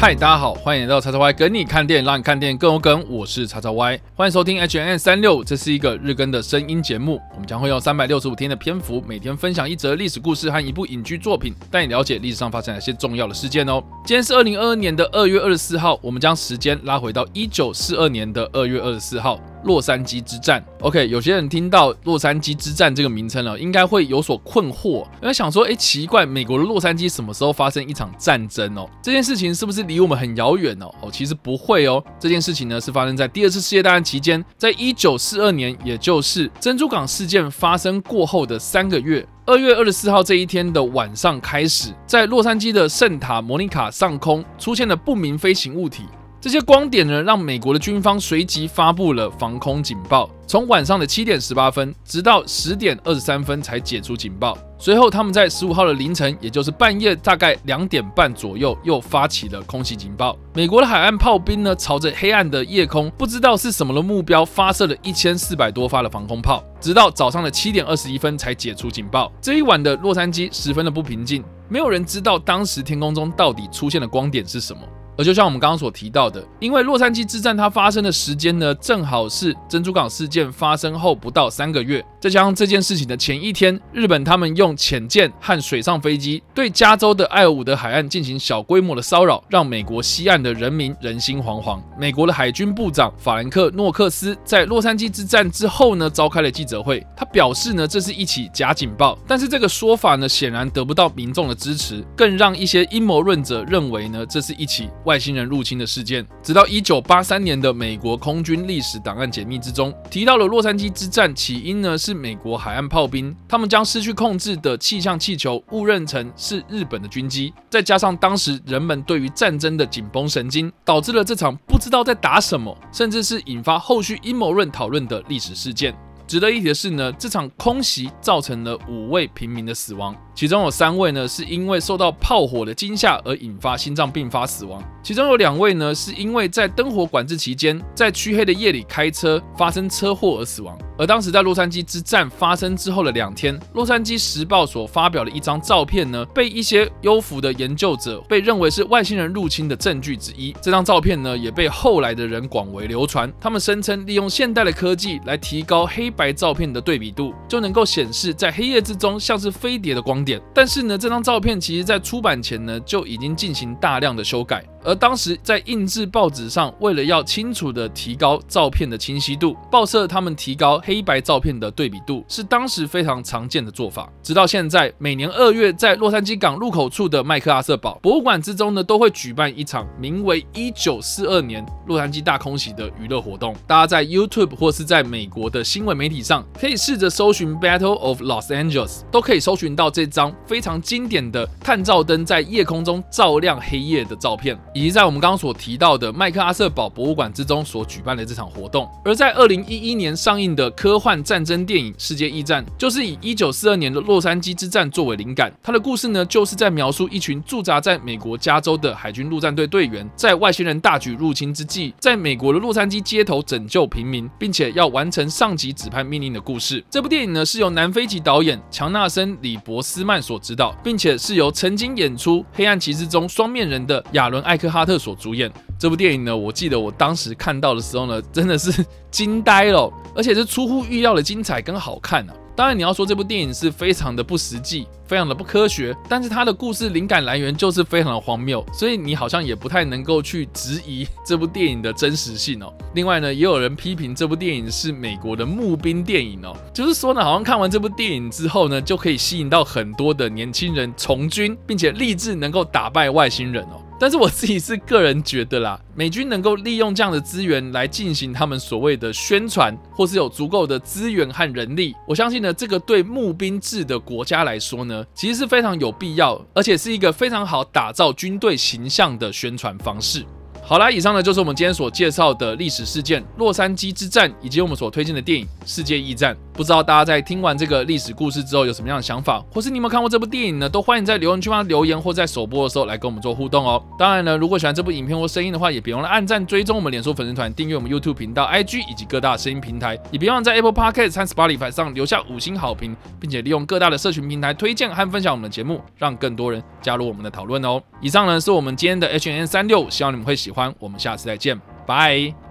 嗨，大家好，欢迎来到叉叉 Y 跟你看电影，让你看电影更有梗。我是叉叉 Y，欢迎收听 H N N 三六这是一个日更的声音节目。我们将会用三百六十五天的篇幅，每天分享一则历史故事和一部影剧作品，带你了解历史上发生哪些重要的事件哦。今天是二零二二年的二月二十四号，我们将时间拉回到一九四二年的二月二十四号。洛杉矶之战，OK，有些人听到洛杉矶之战这个名称了，应该会有所困惑，因为想说，哎，奇怪，美国的洛杉矶什么时候发生一场战争哦？这件事情是不是离我们很遥远哦？哦，其实不会哦，这件事情呢是发生在第二次世界大战期间，在一九四二年，也就是珍珠港事件发生过后的三个月，二月二十四号这一天的晚上开始，在洛杉矶的圣塔莫尼卡上空出现了不明飞行物体。这些光点呢，让美国的军方随即发布了防空警报，从晚上的七点十八分，直到十点二十三分才解除警报。随后，他们在十五号的凌晨，也就是半夜大概两点半左右，又发起了空袭警报。美国的海岸炮兵呢，朝着黑暗的夜空，不知道是什么的目标，发射了一千四百多发的防空炮，直到早上的七点二十一分才解除警报。这一晚的洛杉矶十分的不平静，没有人知道当时天空中到底出现的光点是什么。而就像我们刚刚所提到的，因为洛杉矶之战它发生的时间呢，正好是珍珠港事件发生后不到三个月，再加上这件事情的前一天，日本他们用潜舰和水上飞机对加州的艾尔伍德海岸进行小规模的骚扰，让美国西岸的人民人心惶惶。美国的海军部长法兰克诺克斯在洛杉矶之战之后呢，召开了记者会，他表示呢，这是一起假警报，但是这个说法呢，显然得不到民众的支持，更让一些阴谋论者认为呢，这是一起。外星人入侵的事件，直到一九八三年的美国空军历史档案解密之中，提到了洛杉矶之战起因呢，是是美国海岸炮兵，他们将失去控制的气象气球误认成是日本的军机，再加上当时人们对于战争的紧绷神经，导致了这场不知道在打什么，甚至是引发后续阴谋论讨论的历史事件。值得一提的是呢，这场空袭造成了五位平民的死亡。其中有三位呢，是因为受到炮火的惊吓而引发心脏病发死亡；其中有两位呢，是因为在灯火管制期间，在黢黑的夜里开车发生车祸而死亡。而当时在洛杉矶之战发生之后的两天，洛杉矶时报所发表的一张照片呢，被一些优抚的研究者被认为是外星人入侵的证据之一。这张照片呢，也被后来的人广为流传。他们声称利用现代的科技来提高黑白照片的对比度，就能够显示在黑夜之中像是飞碟的光点。但是呢，这张照片其实在出版前呢，就已经进行大量的修改。而当时在印制报纸上，为了要清楚地提高照片的清晰度，报社他们提高黑白照片的对比度，是当时非常常见的做法。直到现在，每年二月在洛杉矶港入口处的麦克阿瑟堡博物馆之中呢，都会举办一场名为“一九四二年洛杉矶大空袭”的娱乐活动。大家在 YouTube 或是在美国的新闻媒体上，可以试着搜寻 “Battle of Los Angeles”，都可以搜寻到这张非常经典的探照灯在夜空中照亮黑夜的照片。以及在我们刚刚所提到的麦克阿瑟堡博物馆之中所举办的这场活动，而在二零一一年上映的科幻战争电影《世界驿战》，就是以一九四二年的洛杉矶之战作为灵感。它的故事呢，就是在描述一群驻扎在美国加州的海军陆战队队员，在外星人大举入侵之际，在美国的洛杉矶街头拯救平民，并且要完成上级指派命令的故事。这部电影呢，是由南非籍导演强纳森·李伯斯曼所执导，并且是由曾经演出《黑暗骑士》中双面人的亚伦·艾克哈特所主演。这部电影呢，我记得我当时看到的时候呢，真的是惊呆了，而且是出乎意料的精彩跟好看啊。当然，你要说这部电影是非常的不实际，非常的不科学，但是它的故事灵感来源就是非常的荒谬，所以你好像也不太能够去质疑这部电影的真实性哦。另外呢，也有人批评这部电影是美国的募兵电影哦，就是说呢，好像看完这部电影之后呢，就可以吸引到很多的年轻人从军，并且立志能够打败外星人哦。但是我自己是个人觉得啦，美军能够利用这样的资源来进行他们所谓的宣传，或是有足够的资源和人力，我相信呢，这个对募兵制的国家来说呢，其实是非常有必要，而且是一个非常好打造军队形象的宣传方式。好啦，以上呢就是我们今天所介绍的历史事件——洛杉矶之战，以及我们所推荐的电影《世界驿站》。不知道大家在听完这个历史故事之后有什么样的想法，或是你有没有看过这部电影呢？都欢迎在留言区方留言，或在首播的时候来跟我们做互动哦。当然呢，如果喜欢这部影片或声音的话，也别忘了按赞、追踪我们脸书粉丝团、订阅我们 YouTube 频道、IG 以及各大声音平台，也别忘在 Apple Podcast 和 Spotify 上留下五星好评，并且利用各大的社群平台推荐和分享我们的节目，让更多人加入我们的讨论哦。以上呢是我们今天的 H N 36，希望你们会喜欢。我们下次再见，拜。